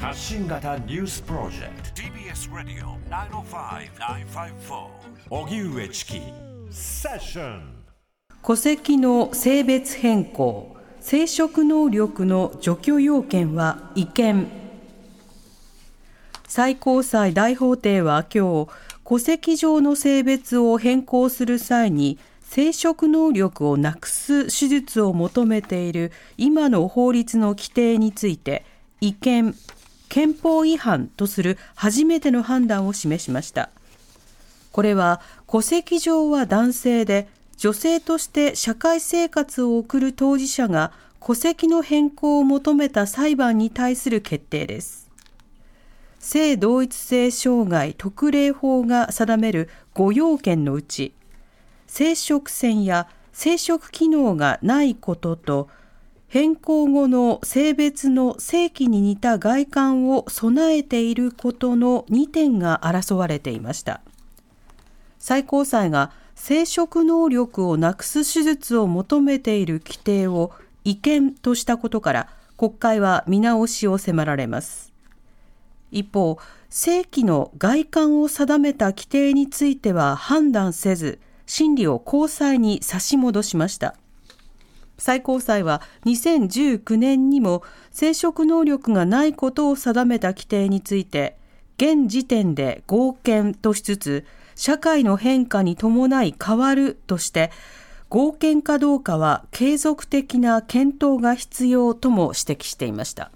発信型ニュースプロジェクト。TBS ラディオ905-954おぎゅうえちきセッション戸籍の性別変更生殖能力の除去要件は違憲。最高裁大法廷は今日戸籍上の性別を変更する際に生殖能力をなくす手術を求めている今の法律の規定について違憲憲法違反とする初めての判断を示しました。これは戸籍上は男性で女性として社会生活を送る当事者が戸籍の変更を求めた裁判に対する決定です。性同一性障害特例法が定める5要件のうち生殖腺や生殖機能がないことと変更後の性別の性器に似た外観を備えていることの2点が争われていました。最高裁が生殖能力をなくす手術を求めている規定を違憲としたことから国会は見直しを迫られます。一方性器の外観を定めた規定については判断せず審理を高裁に差し戻しました。最高裁は2019年にも生殖能力がないことを定めた規定について現時点で合憲としつつ社会の変化に伴い変わるとして合憲かどうかは継続的な検討が必要とも指摘していました。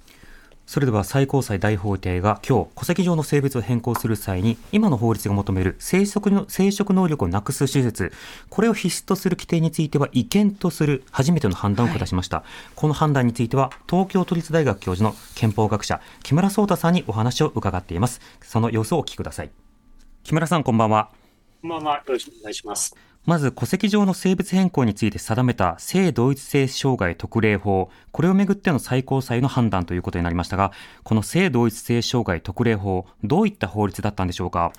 それでは最高裁大法廷が今日戸籍上の性別を変更する際に今の法律が求める生殖の生殖能力をなくす手術これを必須とする規定については違憲とする初めての判断を下しました、はい、この判断については東京都立大学教授の憲法学者木村壮太さんにお話を伺っています。その様子をお聞きください。木村さんこんばんは。こんばんは。よろしくお願いしますまず戸籍上の性別変更について定めた性同一性障害特例法、これをめぐっての最高裁の判断ということになりましたが、この性同一性障害特例法、どういった法律だったんでしょうか？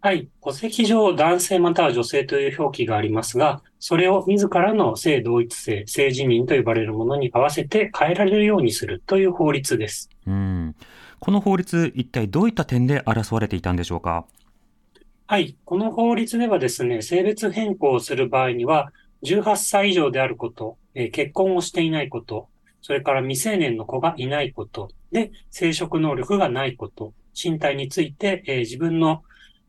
はい。戸籍上、男性または女性という表記がありますが、それを自らの性同一性、性自認と呼ばれるものに合わせて変えられるようにするという法律です。うん。この法律、一体どういった点で争われていたんでしょうか？はい。この法律ではですね、性別変更をする場合には、18歳以上であること、えー、結婚をしていないこと、それから未成年の子がいないこと、で、生殖能力がないこと、身体について、えー、自分の、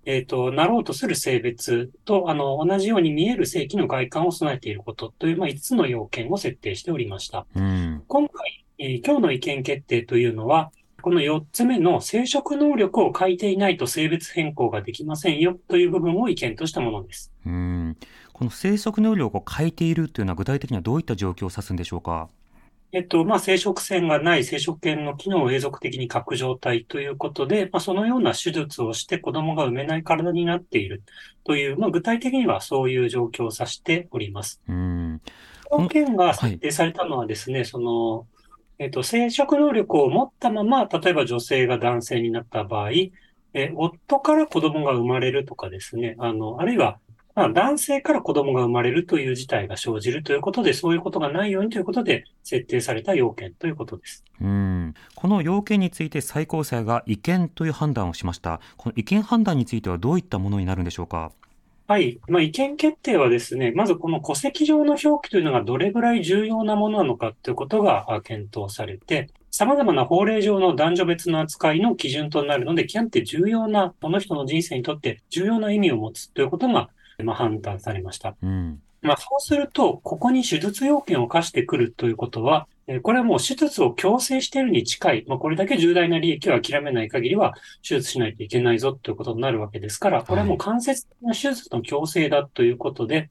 えっ、ー、と、なろうとする性別と、あの、同じように見える性器の外観を備えていることという、まあ、5つの要件を設定しておりました。うん、今回、えー、今日の意見決定というのは、この4つ目の生殖能力を書いていないと性別変更ができませんよという部分を意見としたものです。うんこの生殖能力を書いているというのは具体的にはどういった状況を指すんでしょうか？えっと、まあ、生殖腺がない生殖圏の機能を永続的に欠く状態ということで、まあ、そのような手術をして子供が産めない体になっているという、まあ、具体的にはそういう状況を指しております。うん。条件が設定されたのはですね、はい、その、えっと、生殖能力を持ったまま、例えば女性が男性になった場合、え夫から子供が生まれるとかですね、あの、あるいは、まあ、男性から子供が生まれるという事態が生じるということで、そういうことがないようにということで、設定された要件ということです。うん。この要件について最高裁が違憲という判断をしました。この違憲判断についてはどういったものになるんでしょうか？はい。まあ、意見決定はですね、まずこの戸籍上の表記というのがどれぐらい重要なものなのかということが検討されて、様々な法令上の男女別の扱いの基準となるので、極めて重要な、この人の人生にとって重要な意味を持つということが、まあ、判断されました。うん、まあ、そうすると、ここに手術要件を課してくるということは、これはもう手術を強制しているに近い、まあ、これだけ重大な利益を諦めない限りは手術しないといけないぞということになるわけですから、これはもう間接的な手術の強制だということで、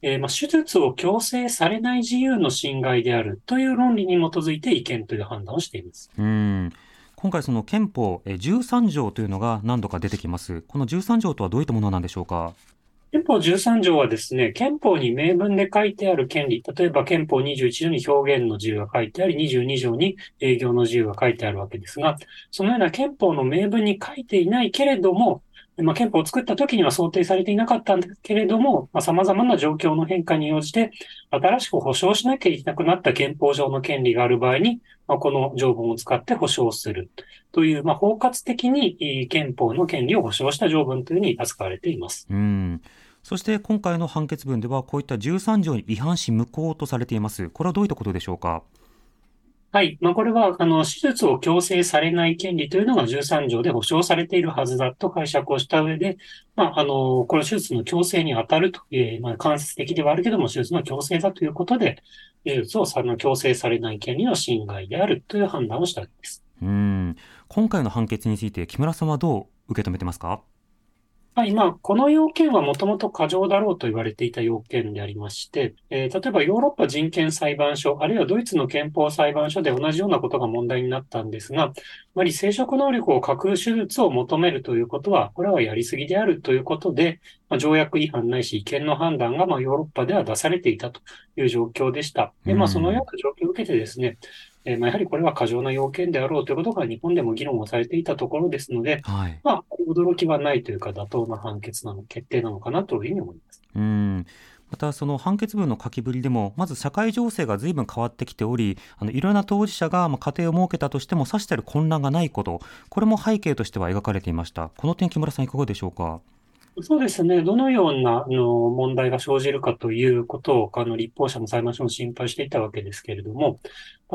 えー、まあ手術を強制されない自由の侵害であるという論理に基づいて違憲という判断をしています。うん今回その憲法13条というのが何度か出てきます。この13条とはどういったものなんでしょうか？憲法13条はですね、憲法に明文で書いてある権利、例えば憲法21条に表現の自由が書いてあり、22条に営業の自由が書いてあるわけですが、そのような憲法の明文に書いていないけれども、まあ、憲法を作った時には想定されていなかったんだけれども、まあ、様々な状況の変化に応じて、新しく保障しなきゃいけなくなった憲法上の権利がある場合に、まあ、この条文を使って保障するという、まあ、包括的に憲法の権利を保障した条文というふうに扱われています。うんそして今回の判決文ではこういった13条に違反し無効とされています。これはどういったことでしょうか？はい。まあ、これは、あの、手術を強制されない権利というのが13条で保障されているはずだと解釈をした上で、まあ、あの、この手術の強制に当たるという、まあ、間接的ではあるけども、手術の強制だということで、手術をの強制されない権利の侵害であるという判断をしたわけです。うん。今回の判決について、木村さんはどう受け止めてますか？はい、まあ、この要件はもともと過剰だろうと言われていた要件でありまして、えー、例えばヨーロッパ人権裁判所、あるいはドイツの憲法裁判所で同じようなことが問題になったんですが、つまり生殖能力を欠く手術を求めるということは、これはやりすぎであるということで、まあ、条約違反ないし違憲の判断がまあヨーロッパでは出されていたという状況でした。で、まあ、そのような状況を受けてですね、えー、まあ、やはりこれは過剰な要件であろうということが日本でも議論をされていたところですので、はい、まあ、驚きはないというか、妥当な判決なの、決定なのかなというふうに思います。うん。またその判決文の書きぶりでもまず社会情勢が随分変わってきておりあのいろんな当事者がまあ家庭を設けたとしても指している混乱がないことこれも背景としては描かれていました。この点木村さんいかがでしょうか？そうですね。どのようなあの問題が生じるかということを、あの立法者も裁判所も心配していたわけですけれども、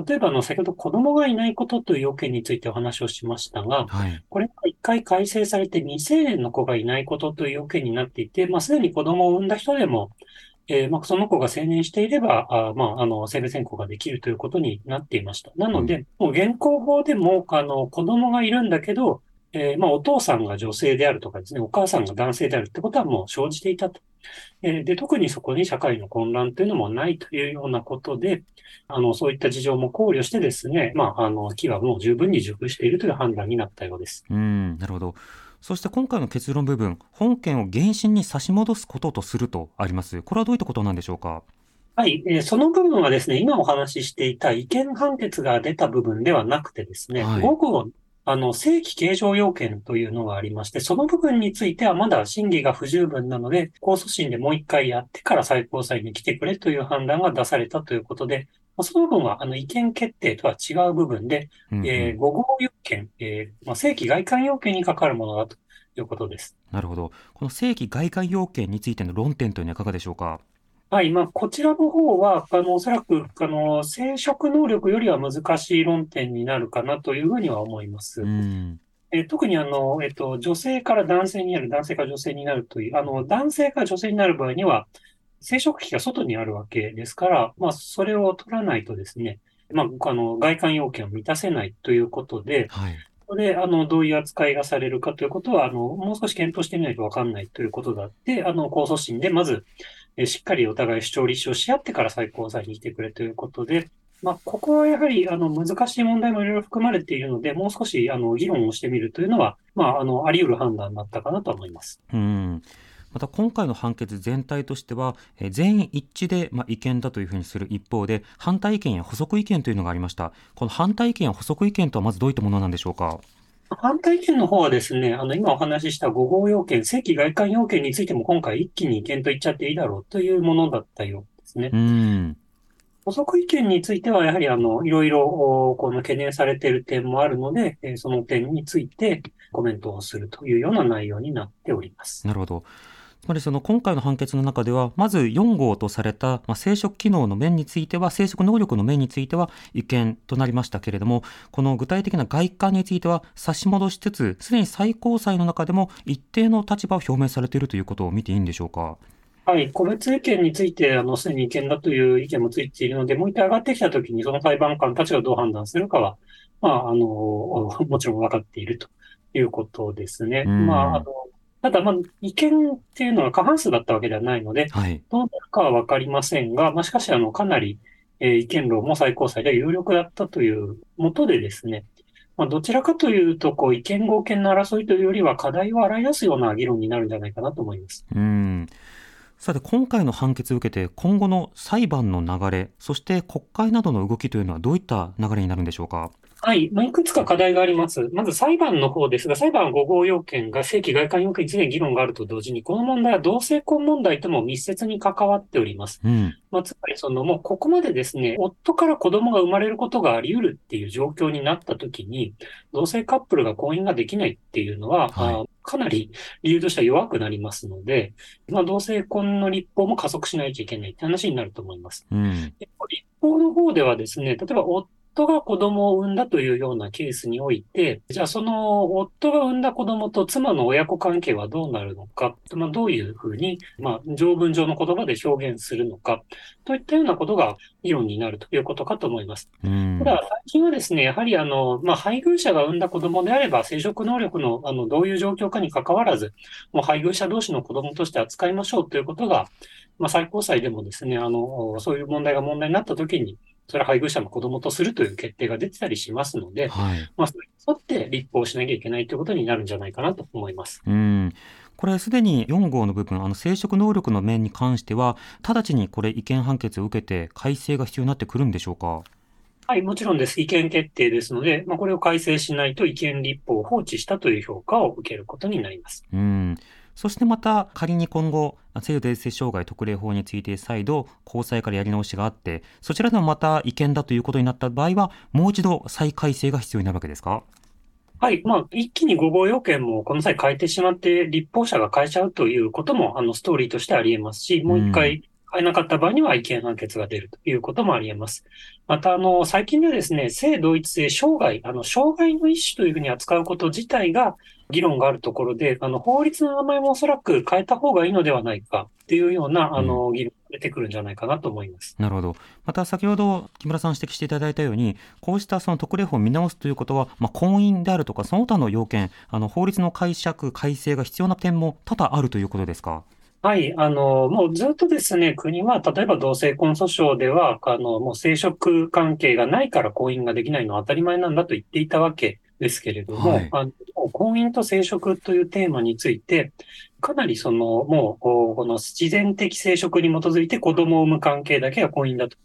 例えば、あの、先ほど子供がいないことという要件についてお話をしましたが、はい、これが一回改正されて未成年の子がいないことという要件になっていて、まあ、すでに子供を産んだ人でも、えー、まあ、その子が成年していれば、あまあ、あの、性別変更ができるということになっていました。なので、うん、もう現行法でも、あの、子供がいるんだけど、えー、まあ、お父さんが女性であるとかですね、お母さんが男性であるってことはもう生じていたと。えー、で、特にそこに社会の混乱というのもないというようなことで、あの、そういった事情も考慮してですね、まあ、あの、木はもう十分に熟しているという判断になったようです。うん、なるほど。そして今回の結論部分、本件を原審に差し戻すこととするとあります。これはどういったことなんでしょうか？はい、えー、その部分はですね、今お話ししていた違憲判決が出た部分ではなくてですね、はい、午後あの、正規形状要件というのがありまして、その部分についてはまだ審議が不十分なので、控訴審でもう一回やってから最高裁に来てくれという判断が出されたということで、その部分は、あの、違憲決定とは違う部分で、うんうん、えー、5号要件、えー、まあ、正規外観要件に関わるものだということです。なるほど。この正規外観要件についての論点というのはいかがでしょうか？はい。まあ、こちらの方は、あの、おそらく、あの、生殖能力よりは難しい論点になるかなというふうには思います。え特にあの、えっと、女性から男性になる、男性から女性になるという、あの、男性から女性になる場合には、生殖器が外にあるわけですから、まあ、それを取らないとですね、まあ、あの、外観要件を満たせないということで、はい。それで、あの、どういう扱いがされるかということは、あの、もう少し検討してみないとわかんないということだって、あの、控訴審で、まず、えしっかりお互い主張立証し合ってから最高裁に来てくれということで、まあ、ここはやはり、あの、難しい問題もいろいろ含まれているので、もう少し、あの、議論をしてみるというのは、まあ、あの、あり得る判断だったかなと思います。うん。また今回の判決全体としては、え全員一致で、まあ、違憲だというふうにする一方で、反対意見や補足意見というのがありました。この反対意見や補足意見とはまずどういったものなんでしょうか？反対意見の方はですね、あの、今お話しした5号要件、正規外観要件についても今回一気に意見と言っちゃっていいだろうというものだったようですね。うん。補足意見については、やはりあの、いろいろ、この懸念されている点もあるので、その点についてコメントをするというような内容になっております。なるほど。つまりその今回の判決の中では、まず4号とされた、まあ、生殖機能の面については、生殖能力の面については違憲となりましたけれども、この具体的な外観については差し戻しつつ、すでに最高裁の中でも一定の立場を表明されているということを見ていいんでしょうか？はい、個別意見について、あの、すでに違憲だという意見もついているので、もう一回上がってきたときに、その裁判官たちがどう判断するかは、まあ、あの、もちろん分かっているということですね。まあ、あの、ただ、まあ、意見っていうのは過半数だったわけではないので、はい、どうなるかはわかりませんが、まあ、しかし、あの、かなり、えー、意見論も最高裁では有力だったというもとでですね、まあ、どちらかというと、こう、意見合憲の争いというよりは、課題を洗い出すような議論になるんじゃないかなと思います。うんさて、今回の判決を受けて、今後の裁判の流れ、そして国会などの動きというのはどういった流れになるんでしょうか？はい。まあ、いくつか課題があります。まず裁判の方ですが、裁判は5号要件が正規外観要件について議論があると同時に、この問題は同性婚問題とも密接に関わっております。うん。まあ、つまりそのもうここまでですね、夫から子供が生まれることがあり得るっていう状況になったときに、同性カップルが婚姻ができないっていうのは、はいあかなり理由としては弱くなりますので、まあ、同性婚の立法も加速しないといけないって話になると思います。うん。一方立法の方ではですね、例えば夫が子供を産んだというようなケースにおいて、じゃあその夫が産んだ子供と妻の親子関係はどうなるのか、まあ、どういうふうに、まあ、条文上の言葉で表現するのか、といったようなことが議論になるということかと思います。うん。ただ、最近はですね、やはりあの、まあ、配偶者が産んだ子供であれば、生殖能力の、あの、どういう状況かに関わらず、もう配偶者同士の子供として扱いましょうということが、まあ、最高裁でもですね、あの、そういう問題が問題になったときに、それは配偶者の子供とするという決定が出てたりしますので、はい。まあ、それに沿って立法しなきゃいけないということになるんじゃないかなと思います。うん。これすでに4号の部分、あの生殖能力の面に関しては、直ちにこれ違憲判決を受けて改正が必要になってくるんでしょうか？はい、もちろんです。違憲決定ですので、まあ、これを改正しないと違憲立法を放置したという評価を受けることになります。うん。そしてまた仮に今後、制度伝説障害特例法について再度高裁からやり直しがあって、そちらでもまた違憲だということになった場合は、もう一度再改正が必要になるわけですか？はい。まあ、一気に5号要件もこの際変えてしまって、立法者が変えちゃうということも、あの、ストーリーとしてあり得ますし、もう一回変えなかった場合には違憲判決が出るということもあり得ます。また、あの、最近ではですね、性同一性障害、あの、障害の一種というふうに扱うこと自体が議論があるところで、あの、法律の名前もおそらく変えた方がいいのではないかっていうような、あの、議論が出てくるんじゃないかなと思います。なるほど。また先ほど木村さん指摘していただいたように、こうしたその特例法を見直すということは、まあ、婚姻であるとか、その他の要件、あの法律の解釈、改正が必要な点も多々あるということですか？はい、あの、もうずっとですね、国は、例えば同性婚訴訟では、あの、もう生殖関係がないから婚姻ができないのは当たり前なんだと言っていたわけですけれども、はい。あの婚姻と生殖というテーマについて、かなりその、もう、この自然的生殖に基づいて子供を産む関係だけが婚姻だと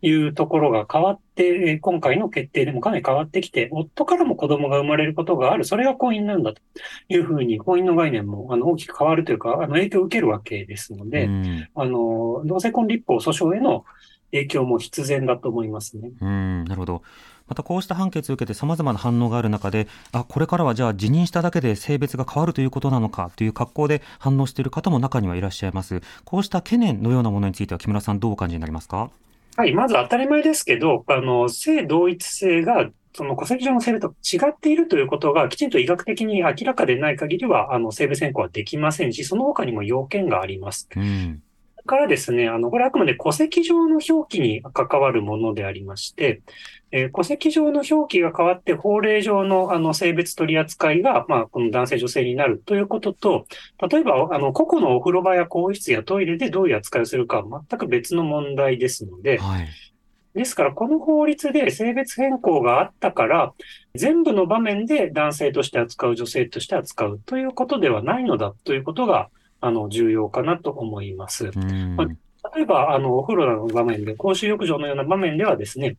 いうところが変わって、えー今回の決定でもかなり変わってきて、夫からも子供が生まれることがある、それが婚姻なんだというふうに、婚姻の概念もあの大きく変わるというか、あの影響を受けるわけですので、うん。あの、同性婚立法訴訟への影響も必然だと思いますね。うん、なるほど。またこうした判決を受けて様々な反応がある中で、あ、これからはじゃあ辞任しただけで性別が変わるということなのかという格好で反応している方も中にはいらっしゃいます。こうした懸念のようなものについては木村さんどうお感じになりますか？はい、まず当たり前ですけど、あの、性同一性が、その戸籍上の性別と違っているということがきちんと医学的に明らかでない限りは、あの、性別変更はできませんし、その他にも要件があります。うん。からですね、あの、これはあくまで戸籍上の表記に関わるものでありまして、えー戸籍上の表記が変わって法令上のあの性別取り扱いが、まあ、この男性女性になるということと、例えば、あの、個々のお風呂場や更衣室やトイレでどういう扱いをするかは全く別の問題ですので、はい。ですから、この法律で性別変更があったから、全部の場面で男性として扱う、女性として扱うということではないのだということが、あの、重要かなと思います。うん。例えば、あの、お風呂の場面で、公衆浴場のような場面ではですね、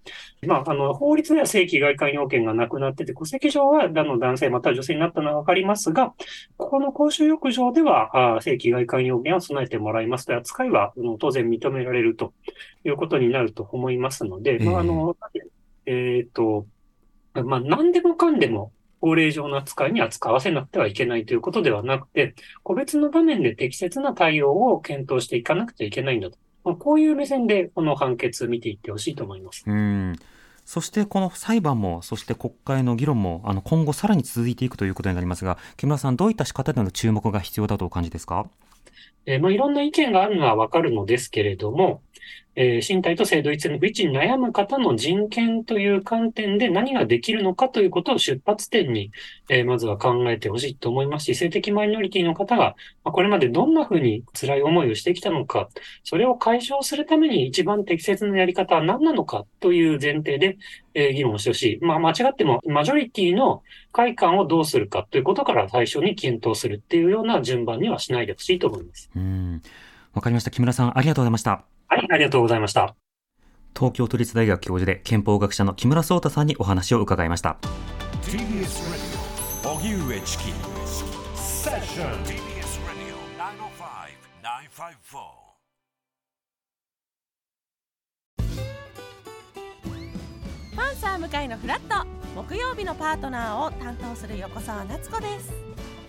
まあ、あの、法律では正規外観要件がなくなってて、戸籍上は、あの、男性または女性になったのはわかりますが、ここの公衆浴場では、あ正規外観要件を備えてもらいますという扱いは、あの当然認められるということになると思いますので、まあ、あの、えっと、まあ、何でもかんでも、法令上の扱いに扱わせなくてはいけないということではなくて、個別の場面で適切な対応を検討していかなくちゃいけないんだと。まあこういう目線でこの判決見ていってほしいと思います。うん。そしてこの裁判も、そして国会の議論も、あの今後さらに続いていくということになりますが、木村さん、どういった仕方での注目が必要だとお感じですか？えーまあ、いろんな意見があるのはわかるのですけれども、えー身体と性同一性の不一致に悩む方の人権という観点で何ができるのかということを出発点に、えーまずは考えてほしいと思いますし、性的マイノリティの方が、まあこれまでどんなふうに辛い思いをしてきたのか、それを解消するために一番適切なやり方は何なのかという前提で、えー議論してほしい。まあ、間違っても、マジョリティの快感をどうするかということから最初に検討するっていうような順番にはしないでほしいと思います。うん。わかりました。木村さん、ありがとうございました。はい、ありがとうございました。東京都立大学教授で憲法学者の木村壮太さんにお話を伺いました。TBS Radio 荻上チキセッション TBS Radio 905-954パンサー向井のフラット。木曜日のパートナーを担当する横澤夏子です。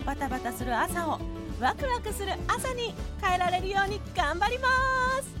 バタバタする朝をワクワクする朝に変えられるように頑張ります